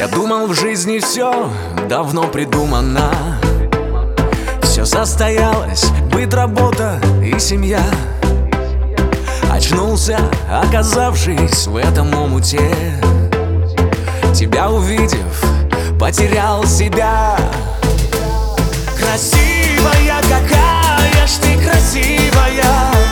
Я думал в жизни все давно придумано. Все состоялось, быт, работа и семья. Очнулся, оказавшись в этом омуте. Тебя увидев, потерял себя. Красивая какая ж ты красивая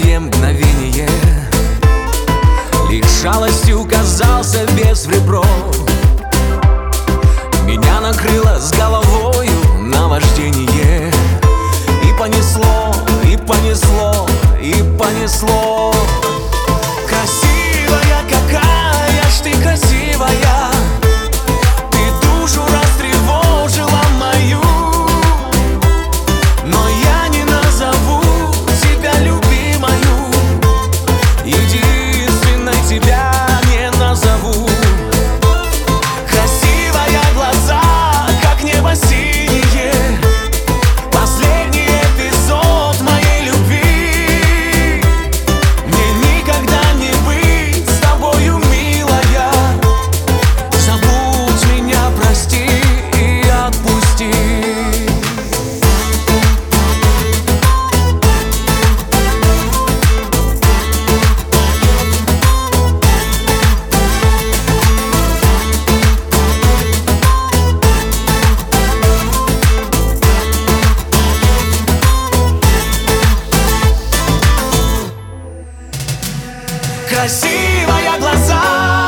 волшебное мгновение Лишь шалостью казался без ребро. Меня накрыло с головою наваждение. И понесло, и понесло, и понесло Красивая глаза